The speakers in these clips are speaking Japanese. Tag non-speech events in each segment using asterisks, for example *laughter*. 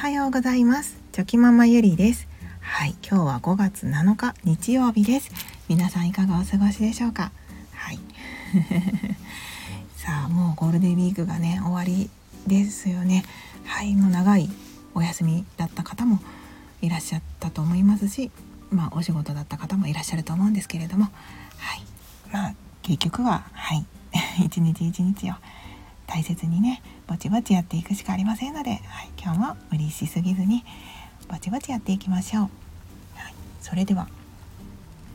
はようございます。チョキママゆりです。はい今日は5月7日日曜日です。皆さんいかがお過ごしでしょうか？はい。*laughs* さあもうゴールデンウィークがね終わりですよね。はいもう長いお休みだった方もいらっしゃったと思いますしまあお仕事だった方もいらっしゃると思うんですけれども。はい。まあ結局ははい。*laughs* 一日一日を大切にねぼちぼちやっていくしかありませんので、はい、今日も無理しすぎずにぼちぼちやっていきましょう。はい、それでは、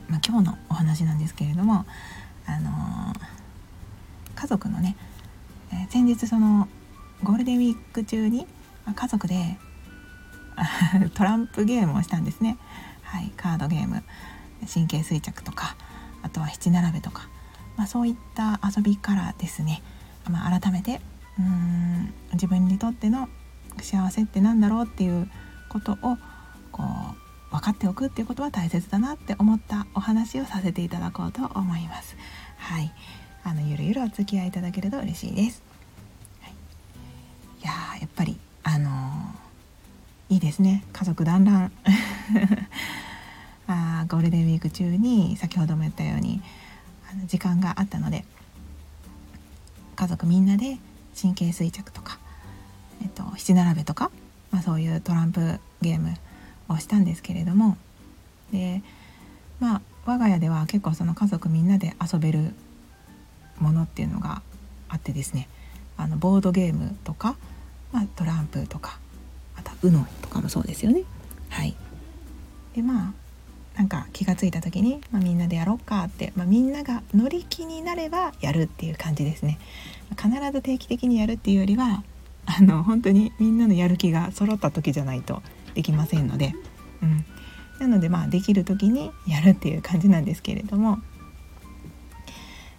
まあ、今日のお話なんですけれども、あのー、家族のね、えー、先日そのゴールデンウィーク中に、まあ、家族でトランプゲームをしたんですね。はい、カードゲーム神経衰弱とかあとは七並べとか、まあ、そういった遊びからですねまあ、改めてうーん自分にとっての幸せって何だろうっていうことをこう分かっておくっていうことは大切だなって思ったお話をさせていただこうと思います。はい、あのゆるゆるお付き合いいただけると嬉しいです。はい、いややっぱりあのー、いいですね家族団らん *laughs* あゴールデンウィーク中に先ほども言ったようにあの時間があったので家族みんなで神経衰弱とか、えっと、七並べとか、まあ、そういうトランプゲームをしたんですけれどもでまあ我が家では結構その家族みんなで遊べるものっていうのがあってですねあのボードゲームとか、まあ、トランプとかあと UNO とかもそうですよね。はい、でまあなんか気が付いた時に、まあ、みんなでやろうかって、まあ、みんなが乗り気になればやるっていう感じですね。必ず定期的にやるっていうよりはあの本当にみんなのやる気が揃った時じゃないとできませんので、うん、なのでまあできる時にやるっていう感じなんですけれども。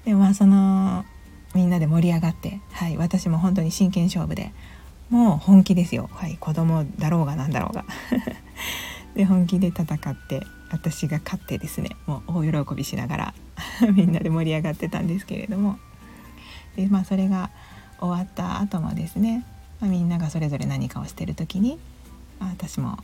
でもまあそのみんなで盛り上がって、はい、私も本当に真剣勝負でもう本気ですよ、はい、子供だろうがなんだろうが。*laughs* で本気で戦って私が勝ってですねもう大喜びしながら *laughs* みんなで盛り上がってたんですけれども。で、まあ、それが終わった後もですね、まあ、みんながそれぞれ何かをしてる時に、まあ、私も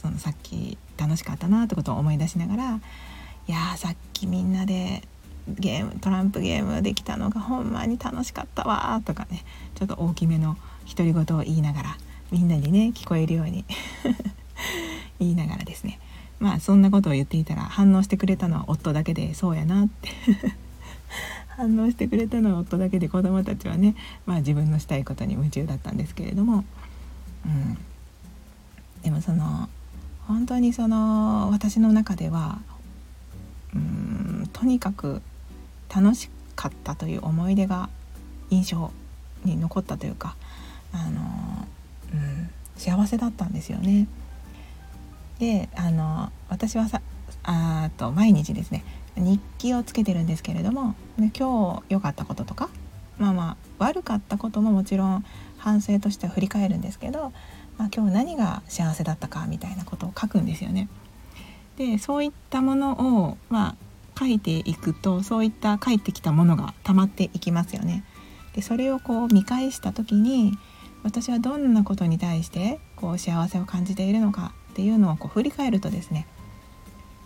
そのさっき楽しかったなってことを思い出しながら「いやさっきみんなでゲームトランプゲームできたのがほんまに楽しかったわ」とかねちょっと大きめの独り言を言いながらみんなにね聞こえるように *laughs* 言いながらですねまあそんなことを言っていたら反応してくれたのは夫だけでそうやなって。*laughs* 反応してくれたのは夫だけで子供たちはねまあ自分のしたいことに夢中だったんですけれども、うん、でもその本当にその私の中ではうんとにかく楽しかったという思い出が印象に残ったというかあの、うん、幸せだったんですよね。であの私はさあと毎日ですね日記をつけてるんですけれども今日良かったこととかまあまあ悪かったことももちろん反省としては振り返るんですけど、まあ、今日何が幸せだったかみたいなことを書くんですよね。でそういったものを、まあ、書いていくとそういった書いてきたものが溜まっていきますよね。でそれをこう見返した時に私はどんなことに対してこう幸せを感じているのかっていうのをこう振り返るとですね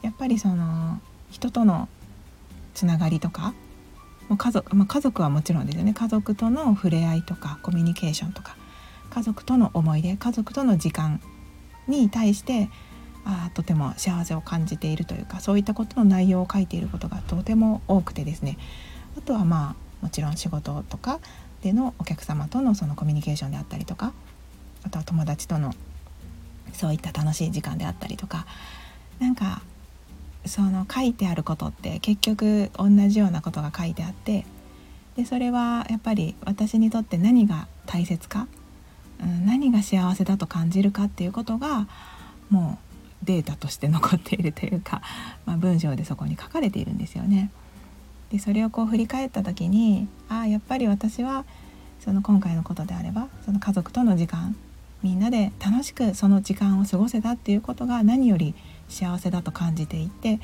やっぱりその人とのつながりとかもう家族、まあ、家族はもちろんですよね。家族との触れ合いとかコミュニケーションとか家族との思い出家族との時間に対してあとても幸せを感じているというかそういったことの内容を書いていることがとても多くてですね。あとはまあもちろん仕事とかでのお客様とのそのコミュニケーションであったりとかあとは友達とのそういった楽しい時間であったりとかなんかその書いてあることって結局同じようなことが書いてあってでそれはやっぱり私にとって何が大切か、うん、何が幸せだと感じるかっていうことがもうデータとして残っているというか、*laughs* まあ、文章でそこに書かれているんですよね。でそれをこう振り返った時にああやっぱり私はその今回のことであればその家族との時間みんなで楽しくその時間を過ごせたっていうことが何より幸せだと感じていて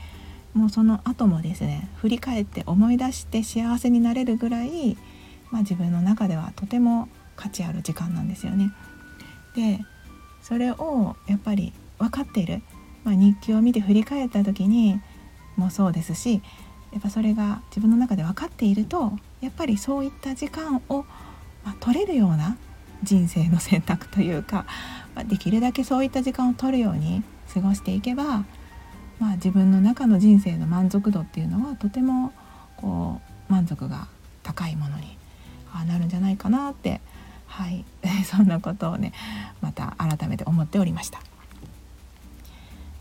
もうその後もですね振り返って思い出して幸せになれるぐらい、まあ、自分の中ではとても価値ある時間なんですよね。でそれをやっぱり分かっている、まあ、日記を見て振り返った時にもそうですしやっぱそれが自分の中で分かっているとやっぱりそういった時間を、まあ、取れるような人生の選択というか、まあ、できるだけそういった時間を取るように過ごしていけば、まあ、自分の中の人生の満足度っていうのはとてもこう満足が高いものになるんじゃないかなってはい *laughs* そんなことをねまた改めて思っておりました。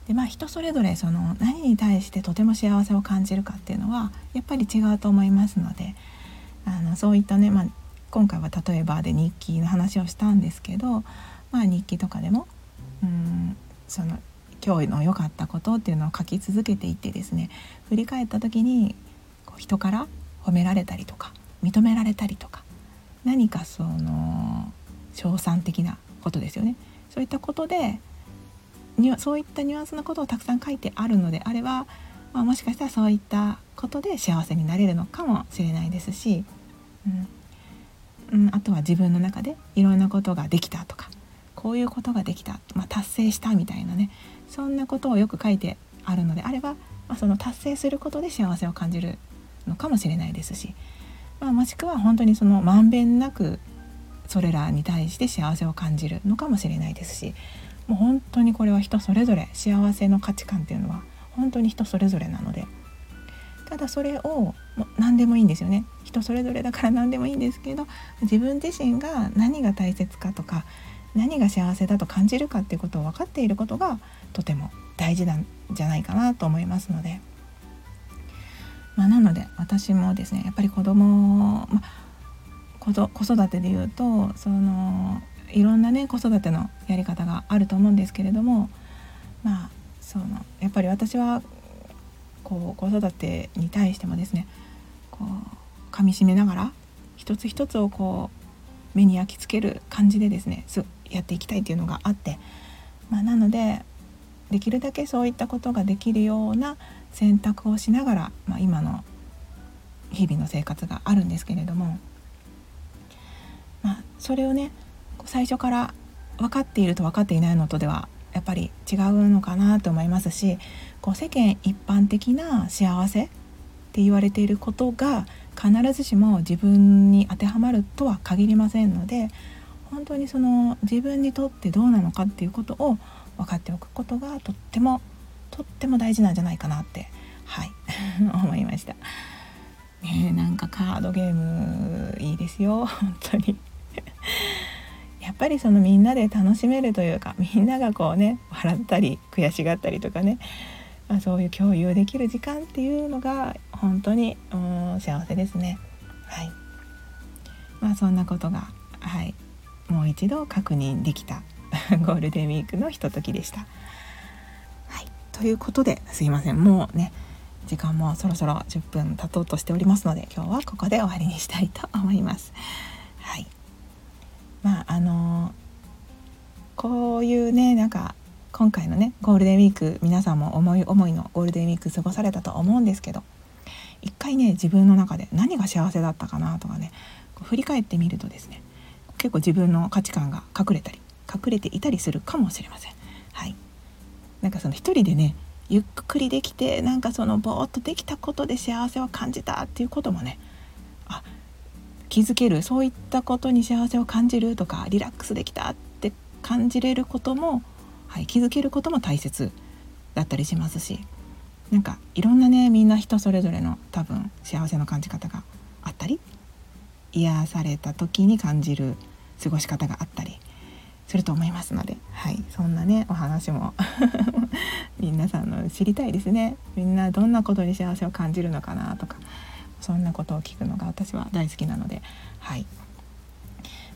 でまあ人それぞれその何に対してとても幸せを感じるかっていうのはやっぱり違うと思いますのであのそういったね、まあ、今回は例えばで日記の話をしたんですけど、まあ、日記とかでもうんその今日の良かったことっていうのを書き続けていってですね振り返った時にこう人から褒められたりとか認められたりとか何かその称賛的なことですよね。そういったことでそういったニュアンスのことをたくさん書いてあるのであれば、まあ、もしかしたらそういったことで幸せになれるのかもしれないですし、うん、うん、あとは自分の中でいろんなことができたとかこういうことができた、まあ、達成したみたいなねそんなことをよく書いてあるのであれば、まあ、その達成することで幸せを感じるのかもしれないですし、まあ、もしくは本当にそのまんべんなくそれらに対して幸せを感じるのかもしれないですしもう本当にこれは人それぞれ幸せの価値観っていうのは本当に人それぞれなのでただそれを何でもいいんですよね。人それぞれだから何でもいいんですけど自分自身が何が大切かとか何が幸せだと感じるかっていうことを分かっていることがとても大事なんじゃないかなと思いますので、まあ、なので私もですねやっぱり子供、ま子育てで言うとそのいろんなね子育てのやり方があると思うんですけれどもまあそのやっぱり私はこう子育てに対してもですねこう噛みしめながら一つ一つをこう目に焼き付ける感じでですねやっていきたいっていうのがあって、まあ、なのでできるだけそういったことができるような選択をしながら、まあ、今の日々の生活があるんですけれども、まあ、それをね最初から分かっていると分かっていないのとではやっぱり違うのかなと思いますしこう世間一般的な幸せって言われていることが必ずしも自分に当てはまるとは限りませんので本当にその自分にとってどうなのかっていうことを分かっておくことがとってもとっても大事なんじゃないかなってはい *laughs* 思いました。ねなんかカードゲームいいですよ本当にやっぱりそのみんなで楽しめるというかみんながこうね笑ったり悔しがったりとかね、まあ、そういう共有できる時間っていうのが本当に幸せですね。はいまあ、そんなことが、はい、もう一度確認できた *laughs* ゴールデンウィークのひとときでした。はい、ということですいませんもうね時間もそろそろ10分経とうとしておりますので今日はここで終わりにしたいと思います。まああのこういうねなんか今回のねゴールデンウィーク皆さんも思い思いのゴールデンウィーク過ごされたと思うんですけど一回ね自分の中で何が幸せだったかなとかね振り返ってみるとですね結構自分の価値観が隠れたり隠れていたりするかもしれません。はい、なんかその一人でねゆっくりできてなんかそのぼーっとできたことで幸せを感じたっていうこともねあ気づけるそういったことに幸せを感じるとかリラックスできたって感じれることも、はい、気づけることも大切だったりしますしなんかいろんなねみんな人それぞれの多分幸せの感じ方があったり癒された時に感じる過ごし方があったりすると思いますので、はい、そんなねお話も *laughs* 皆さんの知りたいですね。みんなどんなことに幸せを感じるのかなとかそんなことを聞くのが私は大好きなので、はい。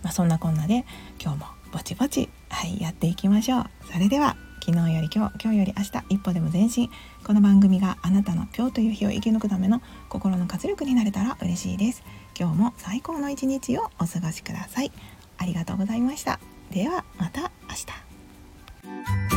まあ、そんなこんなで今日もぼちぼち、はい、やっていきましょう。それでは昨日より今日今日より明日一歩でも前進。この番組があなたの今日という日を生き抜くための心の活力になれたら嬉しいです。今日も最高の一日をお過ごしください。ありがとうございました。ではまた明日。